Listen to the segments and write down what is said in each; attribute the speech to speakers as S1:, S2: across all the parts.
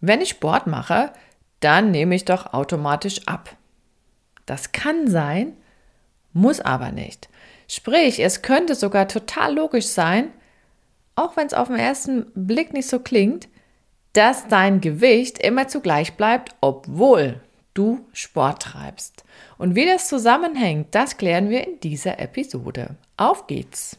S1: wenn ich Sport mache, dann nehme ich doch automatisch ab. Das kann sein, muss aber nicht. Sprich, es könnte sogar total logisch sein, auch wenn es auf den ersten Blick nicht so klingt, dass dein Gewicht immer zugleich bleibt, obwohl du Sport treibst. Und wie das zusammenhängt, das klären wir in dieser Episode. Auf geht's!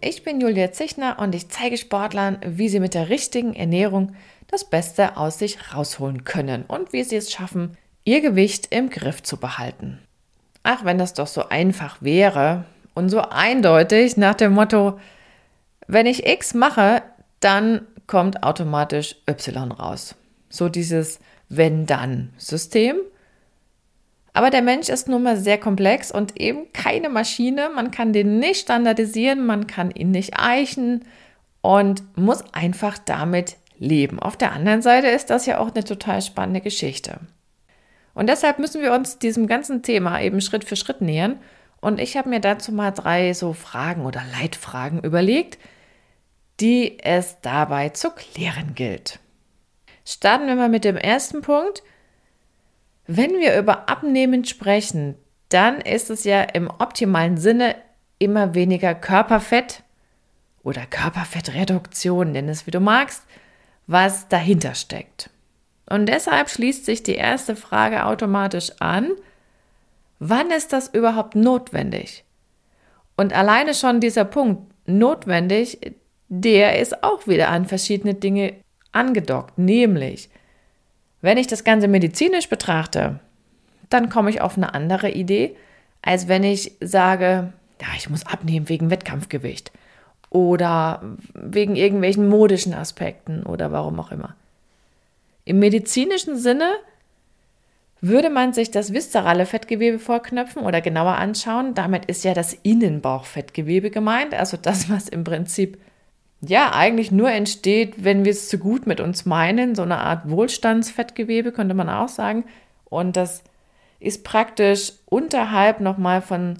S1: Ich bin Julia Zichner und ich zeige Sportlern, wie sie mit der richtigen Ernährung das Beste aus sich rausholen können und wie sie es schaffen, ihr Gewicht im Griff zu behalten. Ach, wenn das doch so einfach wäre und so eindeutig nach dem Motto, wenn ich X mache, dann kommt automatisch Y raus. So dieses Wenn-Dann-System. Aber der Mensch ist nun mal sehr komplex und eben keine Maschine. Man kann den nicht standardisieren, man kann ihn nicht eichen und muss einfach damit leben. Auf der anderen Seite ist das ja auch eine total spannende Geschichte. Und deshalb müssen wir uns diesem ganzen Thema eben Schritt für Schritt nähern. Und ich habe mir dazu mal drei so Fragen oder Leitfragen überlegt, die es dabei zu klären gilt. Starten wir mal mit dem ersten Punkt. Wenn wir über Abnehmen sprechen, dann ist es ja im optimalen Sinne immer weniger Körperfett oder Körperfettreduktion, nenn es wie du magst, was dahinter steckt. Und deshalb schließt sich die erste Frage automatisch an, wann ist das überhaupt notwendig? Und alleine schon dieser Punkt notwendig, der ist auch wieder an verschiedene Dinge angedockt, nämlich wenn ich das Ganze medizinisch betrachte, dann komme ich auf eine andere Idee, als wenn ich sage, ja, ich muss abnehmen wegen Wettkampfgewicht oder wegen irgendwelchen modischen Aspekten oder warum auch immer. Im medizinischen Sinne würde man sich das viszerale Fettgewebe vorknöpfen oder genauer anschauen. Damit ist ja das Innenbauchfettgewebe gemeint, also das, was im Prinzip ja eigentlich nur entsteht, wenn wir es zu gut mit uns meinen, so eine Art Wohlstandsfettgewebe könnte man auch sagen. Und das ist praktisch unterhalb nochmal von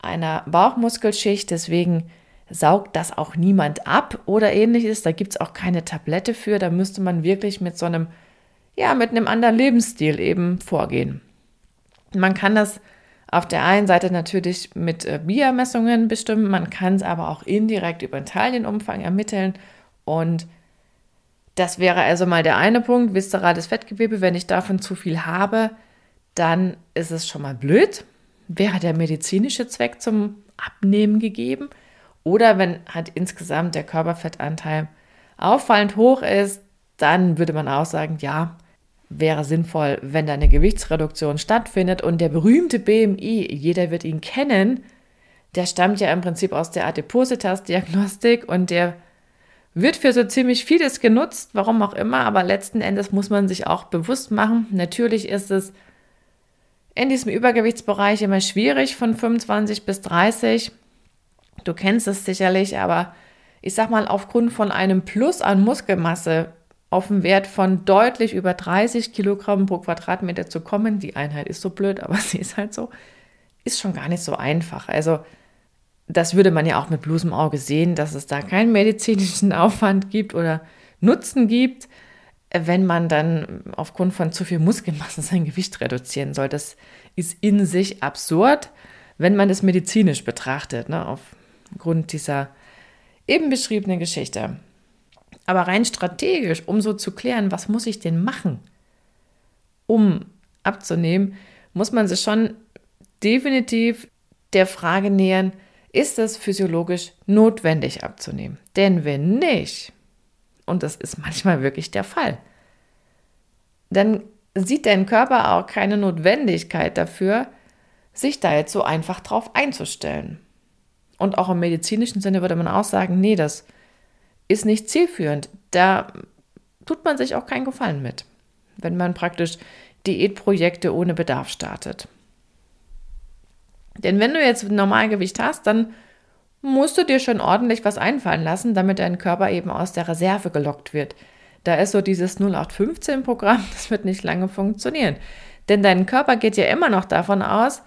S1: einer Bauchmuskelschicht, deswegen saugt das auch niemand ab oder ähnliches. Da gibt es auch keine Tablette für. Da müsste man wirklich mit so einem, ja, mit einem anderen Lebensstil eben vorgehen. Man kann das auf der einen Seite natürlich mit äh, BIA-Messungen bestimmen, man kann es aber auch indirekt über den Taillenumfang ermitteln und das wäre also mal der eine Punkt, viszerales Fettgewebe. Wenn ich davon zu viel habe, dann ist es schon mal blöd. Wäre der medizinische Zweck zum Abnehmen gegeben? Oder wenn halt insgesamt der Körperfettanteil auffallend hoch ist, dann würde man auch sagen, ja, wäre sinnvoll, wenn da eine Gewichtsreduktion stattfindet. Und der berühmte BMI, jeder wird ihn kennen, der stammt ja im Prinzip aus der Adipositas-Diagnostik und der wird für so ziemlich vieles genutzt, warum auch immer, aber letzten Endes muss man sich auch bewusst machen. Natürlich ist es in diesem Übergewichtsbereich immer schwierig von 25 bis 30. Du kennst es sicherlich, aber ich sag mal, aufgrund von einem Plus an Muskelmasse auf einen Wert von deutlich über 30 Kilogramm pro Quadratmeter zu kommen, die Einheit ist so blöd, aber sie ist halt so, ist schon gar nicht so einfach. Also das würde man ja auch mit bloßem Auge sehen, dass es da keinen medizinischen Aufwand gibt oder Nutzen gibt, wenn man dann aufgrund von zu viel Muskelmasse sein Gewicht reduzieren soll. Das ist in sich absurd, wenn man es medizinisch betrachtet, ne, aufgrund dieser eben beschriebenen Geschichte. Aber rein strategisch, um so zu klären, was muss ich denn machen, um abzunehmen, muss man sich schon definitiv der Frage nähern, ist es physiologisch notwendig abzunehmen? Denn wenn nicht, und das ist manchmal wirklich der Fall, dann sieht dein Körper auch keine Notwendigkeit dafür, sich da jetzt so einfach drauf einzustellen. Und auch im medizinischen Sinne würde man auch sagen, nee, das ist nicht zielführend. Da tut man sich auch keinen Gefallen mit, wenn man praktisch Diätprojekte ohne Bedarf startet. Denn wenn du jetzt Normalgewicht hast, dann musst du dir schon ordentlich was einfallen lassen, damit dein Körper eben aus der Reserve gelockt wird. Da ist so dieses 0815-Programm, das wird nicht lange funktionieren. Denn dein Körper geht ja immer noch davon aus,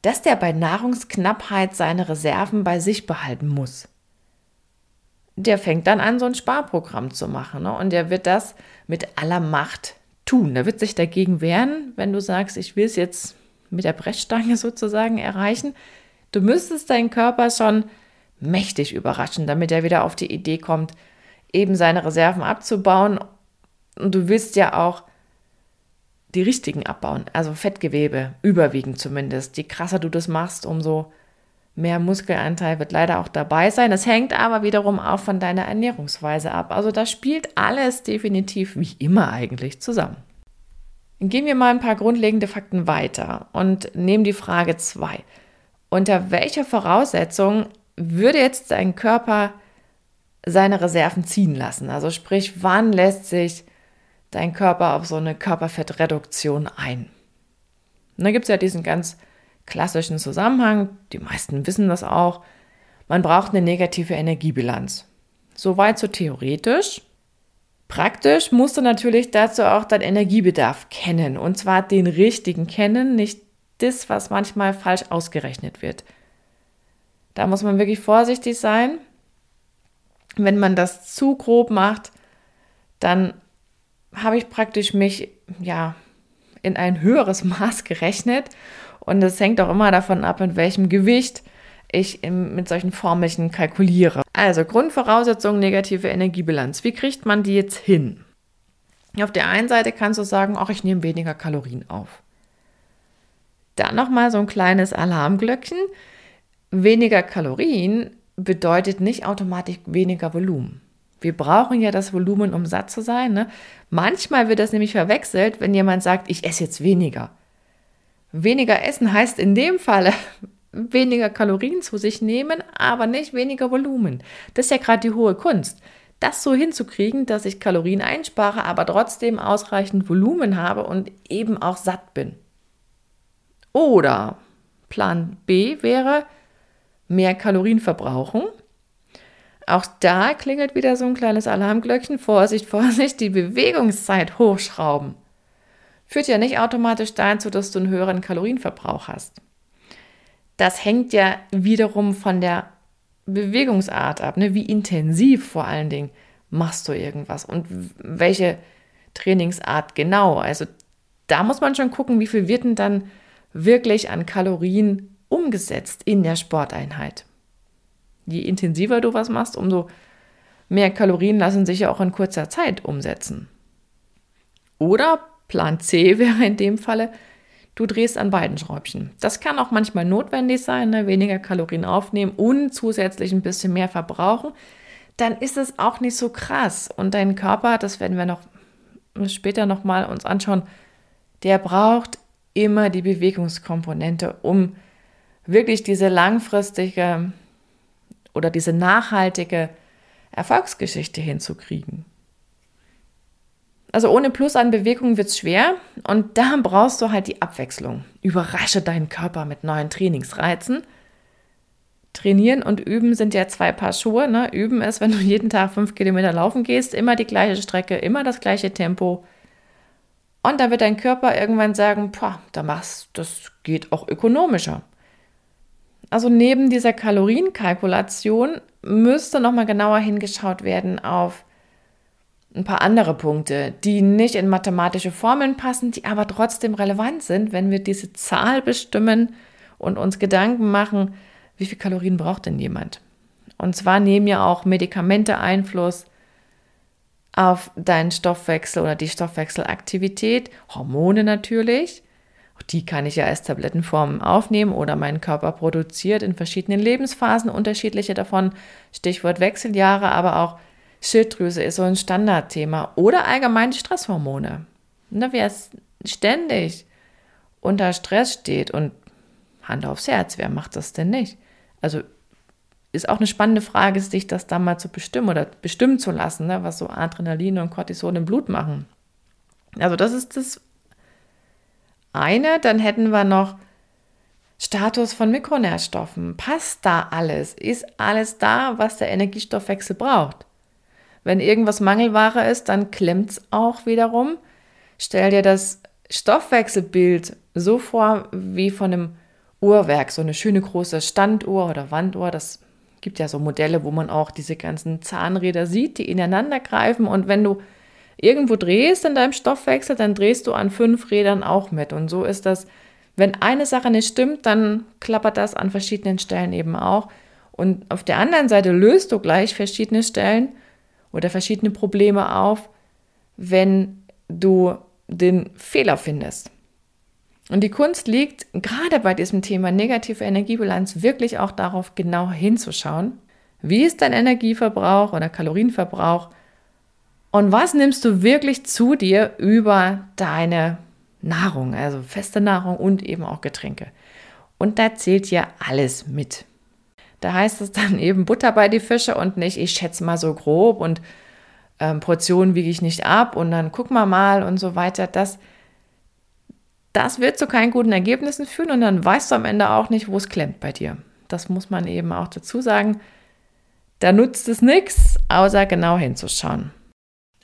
S1: dass der bei Nahrungsknappheit seine Reserven bei sich behalten muss. Der fängt dann an, so ein Sparprogramm zu machen. Ne? Und der wird das mit aller Macht tun. Der wird sich dagegen wehren, wenn du sagst, ich will es jetzt mit der Brechstange sozusagen erreichen. Du müsstest deinen Körper schon mächtig überraschen, damit er wieder auf die Idee kommt, eben seine Reserven abzubauen. Und du willst ja auch die richtigen abbauen, also Fettgewebe, überwiegend zumindest. Je krasser du das machst, umso mehr Muskelanteil wird leider auch dabei sein. Das hängt aber wiederum auch von deiner Ernährungsweise ab. Also da spielt alles definitiv wie immer eigentlich zusammen. Gehen wir mal ein paar grundlegende Fakten weiter und nehmen die Frage 2. Unter welcher Voraussetzung würde jetzt dein Körper seine Reserven ziehen lassen? Also sprich, wann lässt sich dein Körper auf so eine Körperfettreduktion ein? Und da gibt es ja diesen ganz klassischen Zusammenhang, die meisten wissen das auch, man braucht eine negative Energiebilanz. Soweit so theoretisch. Praktisch musst du natürlich dazu auch deinen Energiebedarf kennen. Und zwar den richtigen kennen, nicht das, was manchmal falsch ausgerechnet wird. Da muss man wirklich vorsichtig sein. Wenn man das zu grob macht, dann habe ich praktisch mich ja in ein höheres Maß gerechnet und es hängt auch immer davon ab, in welchem Gewicht ich mit solchen Formelchen kalkuliere. Also Grundvoraussetzung negative Energiebilanz. Wie kriegt man die jetzt hin? Auf der einen Seite kannst du sagen, ach, ich nehme weniger Kalorien auf. Dann nochmal so ein kleines Alarmglöckchen. Weniger Kalorien bedeutet nicht automatisch weniger Volumen. Wir brauchen ja das Volumen, um satt zu sein. Ne? Manchmal wird das nämlich verwechselt, wenn jemand sagt, ich esse jetzt weniger. Weniger essen heißt in dem Falle weniger Kalorien zu sich nehmen, aber nicht weniger Volumen. Das ist ja gerade die hohe Kunst. Das so hinzukriegen, dass ich Kalorien einspare, aber trotzdem ausreichend Volumen habe und eben auch satt bin. Oder Plan B wäre mehr Kalorien verbrauchen. Auch da klingelt wieder so ein kleines Alarmglöckchen. Vorsicht, Vorsicht, die Bewegungszeit hochschrauben führt ja nicht automatisch dazu, dass du einen höheren Kalorienverbrauch hast. Das hängt ja wiederum von der Bewegungsart ab, ne? wie intensiv vor allen Dingen machst du irgendwas und welche Trainingsart genau. Also da muss man schon gucken, wie viel wird denn dann wirklich an Kalorien umgesetzt in der Sporteinheit. Je intensiver du was machst, umso mehr Kalorien lassen sich ja auch in kurzer Zeit umsetzen. Oder Plan C wäre in dem Falle, du drehst an beiden Schräubchen. Das kann auch manchmal notwendig sein, ne? weniger Kalorien aufnehmen und zusätzlich ein bisschen mehr verbrauchen. Dann ist es auch nicht so krass. Und dein Körper, das werden wir noch später nochmal uns anschauen, der braucht immer die Bewegungskomponente, um wirklich diese langfristige oder diese nachhaltige Erfolgsgeschichte hinzukriegen. Also ohne Plus an Bewegung wird es schwer und da brauchst du halt die Abwechslung. Überrasche deinen Körper mit neuen Trainingsreizen. Trainieren und üben sind ja zwei Paar Schuhe. Ne? Üben ist, wenn du jeden Tag fünf Kilometer laufen gehst, immer die gleiche Strecke, immer das gleiche Tempo. Und dann wird dein Körper irgendwann sagen, da machst, das geht auch ökonomischer. Also neben dieser Kalorienkalkulation müsste nochmal genauer hingeschaut werden auf ein paar andere Punkte, die nicht in mathematische Formeln passen, die aber trotzdem relevant sind, wenn wir diese Zahl bestimmen und uns Gedanken machen, wie viel Kalorien braucht denn jemand? Und zwar nehmen ja auch Medikamente Einfluss auf deinen Stoffwechsel oder die Stoffwechselaktivität, Hormone natürlich. Auch die kann ich ja als Tablettenform aufnehmen oder mein Körper produziert in verschiedenen Lebensphasen unterschiedliche davon. Stichwort Wechseljahre, aber auch Schilddrüse ist so ein Standardthema oder allgemein die Stresshormone. Ne, wer ständig unter Stress steht und Hand aufs Herz, wer macht das denn nicht? Also ist auch eine spannende Frage, sich das dann mal zu bestimmen oder bestimmen zu lassen, ne, was so Adrenalin und Cortison im Blut machen. Also das ist das eine. Dann hätten wir noch Status von Mikronährstoffen. Passt da alles? Ist alles da, was der Energiestoffwechsel braucht? Wenn irgendwas Mangelware ist, dann klemmt es auch wiederum. Stell dir das Stoffwechselbild so vor wie von einem Uhrwerk, so eine schöne große Standuhr oder Wanduhr. Das gibt ja so Modelle, wo man auch diese ganzen Zahnräder sieht, die ineinander greifen. Und wenn du irgendwo drehst in deinem Stoffwechsel, dann drehst du an fünf Rädern auch mit. Und so ist das, wenn eine Sache nicht stimmt, dann klappert das an verschiedenen Stellen eben auch. Und auf der anderen Seite löst du gleich verschiedene Stellen oder verschiedene Probleme auf, wenn du den Fehler findest. Und die Kunst liegt gerade bei diesem Thema negative Energiebilanz wirklich auch darauf, genau hinzuschauen. Wie ist dein Energieverbrauch oder Kalorienverbrauch? Und was nimmst du wirklich zu dir über deine Nahrung, also feste Nahrung und eben auch Getränke? Und da zählt ja alles mit. Da heißt es dann eben Butter bei die Fische und nicht, ich schätze mal so grob und ähm, Portionen wiege ich nicht ab und dann guck mal mal und so weiter. Das das wird zu keinen guten Ergebnissen führen und dann weißt du am Ende auch nicht, wo es klemmt bei dir. Das muss man eben auch dazu sagen. Da nutzt es nichts, außer genau hinzuschauen.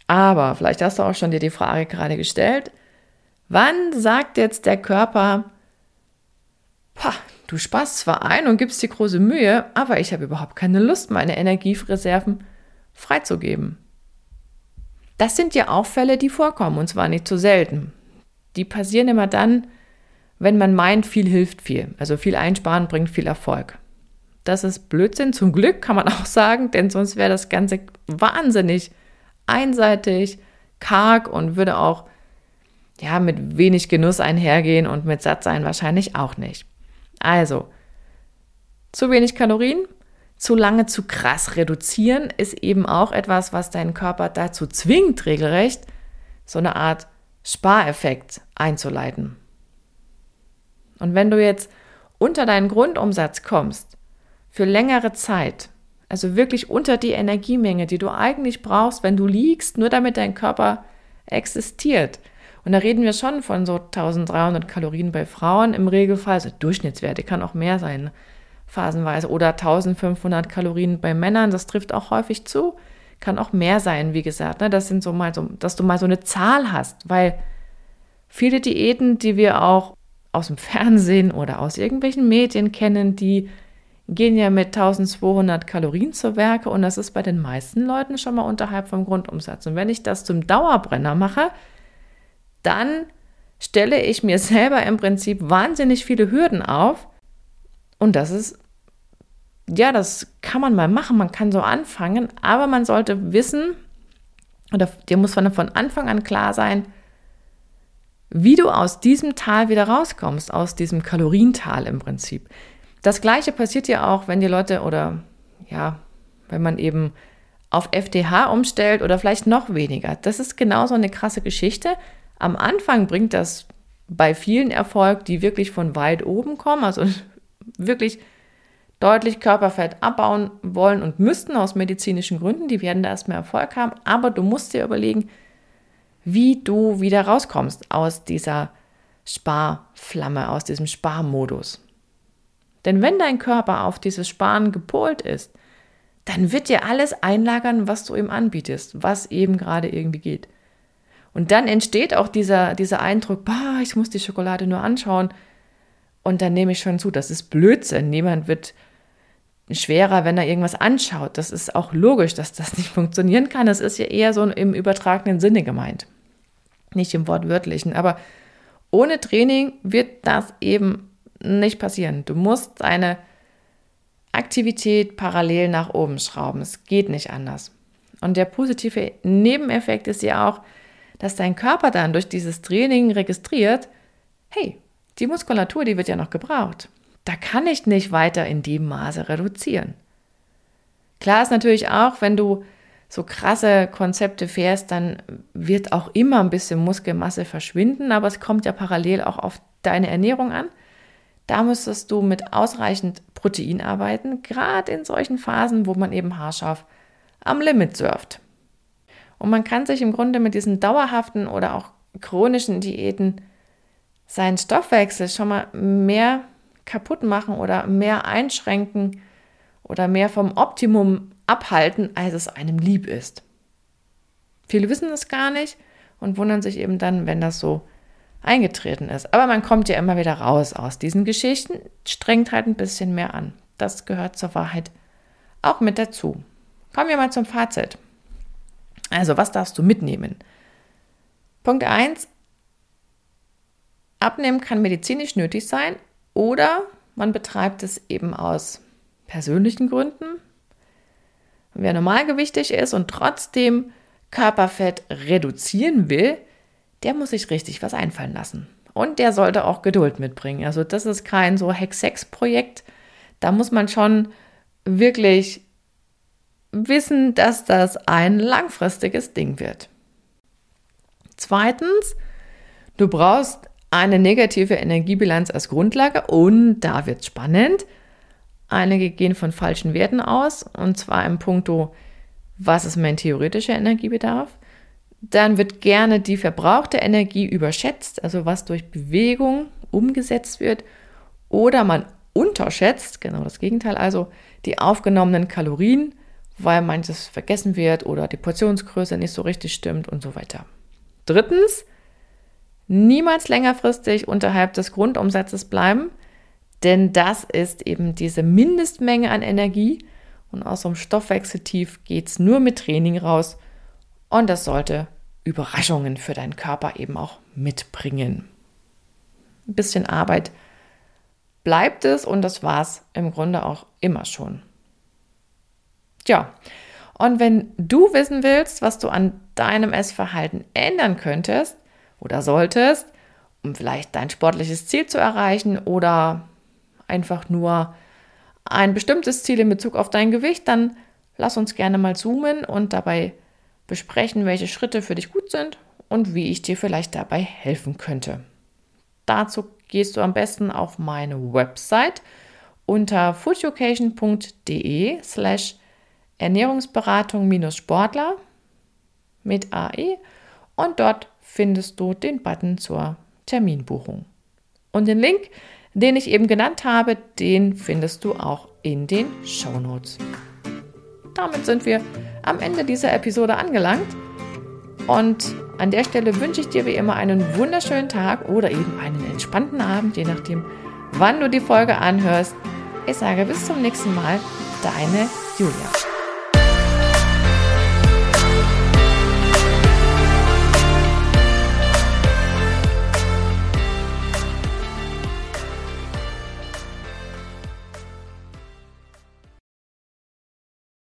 S1: Aber vielleicht hast du auch schon dir die Frage gerade gestellt, wann sagt jetzt der Körper, du sparst zwar ein und gibst dir große Mühe, aber ich habe überhaupt keine Lust, meine Energiereserven freizugeben. Das sind ja auch Fälle, die vorkommen und zwar nicht zu selten die passieren immer dann, wenn man meint, viel hilft viel. Also viel einsparen bringt viel Erfolg. Das ist Blödsinn, zum Glück kann man auch sagen, denn sonst wäre das Ganze wahnsinnig einseitig, karg und würde auch ja, mit wenig Genuss einhergehen und mit Sattsein wahrscheinlich auch nicht. Also, zu wenig Kalorien, zu lange zu krass reduzieren ist eben auch etwas, was deinen Körper dazu zwingt, regelrecht so eine Art Spareffekt einzuleiten. Und wenn du jetzt unter deinen Grundumsatz kommst, für längere Zeit, also wirklich unter die Energiemenge, die du eigentlich brauchst, wenn du liegst, nur damit dein Körper existiert. Und da reden wir schon von so 1300 Kalorien bei Frauen im Regelfall, also Durchschnittswerte, kann auch mehr sein, phasenweise, oder 1500 Kalorien bei Männern, das trifft auch häufig zu kann auch mehr sein, wie gesagt. Ne? Das sind so mal so, dass du mal so eine Zahl hast, weil viele Diäten, die wir auch aus dem Fernsehen oder aus irgendwelchen Medien kennen, die gehen ja mit 1200 Kalorien zu Werke und das ist bei den meisten Leuten schon mal unterhalb vom Grundumsatz. Und wenn ich das zum Dauerbrenner mache, dann stelle ich mir selber im Prinzip wahnsinnig viele Hürden auf und das ist ja, das kann man mal machen, man kann so anfangen, aber man sollte wissen, oder dir muss von, Anfang an klar sein, wie du aus diesem Tal wieder rauskommst, aus diesem Kaloriental im Prinzip. Das gleiche passiert ja auch, wenn die Leute oder ja, wenn man eben auf FDH umstellt oder vielleicht noch weniger. Das ist genauso eine krasse Geschichte. Am Anfang bringt das bei vielen Erfolg, die wirklich von weit oben kommen, also wirklich deutlich Körperfett abbauen wollen und müssten aus medizinischen Gründen, die werden da erstmal Erfolg haben, aber du musst dir überlegen, wie du wieder rauskommst aus dieser Sparflamme, aus diesem Sparmodus. Denn wenn dein Körper auf dieses Sparen gepolt ist, dann wird dir alles einlagern, was du ihm anbietest, was eben gerade irgendwie geht. Und dann entsteht auch dieser, dieser Eindruck, bah, ich muss die Schokolade nur anschauen und dann nehme ich schon zu, das ist Blödsinn. Niemand wird schwerer, wenn er irgendwas anschaut. Das ist auch logisch, dass das nicht funktionieren kann. Das ist ja eher so im übertragenen Sinne gemeint, nicht im wortwörtlichen. Aber ohne Training wird das eben nicht passieren. Du musst deine Aktivität parallel nach oben schrauben. Es geht nicht anders. Und der positive Nebeneffekt ist ja auch, dass dein Körper dann durch dieses Training registriert, hey, die Muskulatur, die wird ja noch gebraucht da kann ich nicht weiter in dem Maße reduzieren. Klar ist natürlich auch, wenn du so krasse Konzepte fährst, dann wird auch immer ein bisschen Muskelmasse verschwinden, aber es kommt ja parallel auch auf deine Ernährung an. Da müsstest du mit ausreichend Protein arbeiten, gerade in solchen Phasen, wo man eben haarscharf am Limit surft. Und man kann sich im Grunde mit diesen dauerhaften oder auch chronischen Diäten seinen Stoffwechsel schon mal mehr kaputt machen oder mehr einschränken oder mehr vom Optimum abhalten, als es einem lieb ist. Viele wissen das gar nicht und wundern sich eben dann, wenn das so eingetreten ist. Aber man kommt ja immer wieder raus aus diesen Geschichten, strengt halt ein bisschen mehr an. Das gehört zur Wahrheit auch mit dazu. Kommen wir mal zum Fazit. Also, was darfst du mitnehmen? Punkt 1. Abnehmen kann medizinisch nötig sein oder man betreibt es eben aus persönlichen Gründen. Wer normalgewichtig ist und trotzdem Körperfett reduzieren will, der muss sich richtig was einfallen lassen. Und der sollte auch Geduld mitbringen. Also das ist kein so Hex-Sex-Projekt. Da muss man schon wirklich wissen, dass das ein langfristiges Ding wird. Zweitens, du brauchst eine negative Energiebilanz als Grundlage und da wird spannend. Einige gehen von falschen Werten aus und zwar im Punkto, was ist mein theoretischer Energiebedarf? Dann wird gerne die verbrauchte Energie überschätzt, also was durch Bewegung umgesetzt wird, oder man unterschätzt, genau das Gegenteil, also die aufgenommenen Kalorien weil manches vergessen wird oder die Portionsgröße nicht so richtig stimmt und so weiter. Drittens, niemals längerfristig unterhalb des Grundumsatzes bleiben, denn das ist eben diese Mindestmenge an Energie und aus so einem Stoffwechseltief geht es nur mit Training raus und das sollte Überraschungen für deinen Körper eben auch mitbringen. Ein bisschen Arbeit bleibt es und das war es im Grunde auch immer schon. Tja, und wenn du wissen willst, was du an deinem Essverhalten ändern könntest oder solltest, um vielleicht dein sportliches Ziel zu erreichen oder einfach nur ein bestimmtes Ziel in Bezug auf dein Gewicht, dann lass uns gerne mal zoomen und dabei besprechen, welche Schritte für dich gut sind und wie ich dir vielleicht dabei helfen könnte. Dazu gehst du am besten auf meine Website unter foodeducation.de slash Ernährungsberatung-Sportler mit AE und dort findest du den Button zur Terminbuchung. Und den Link, den ich eben genannt habe, den findest du auch in den Show Notes. Damit sind wir am Ende dieser Episode angelangt. Und an der Stelle wünsche ich dir wie immer einen wunderschönen Tag oder eben einen entspannten Abend, je nachdem, wann du die Folge anhörst. Ich sage bis zum nächsten Mal, deine Julia.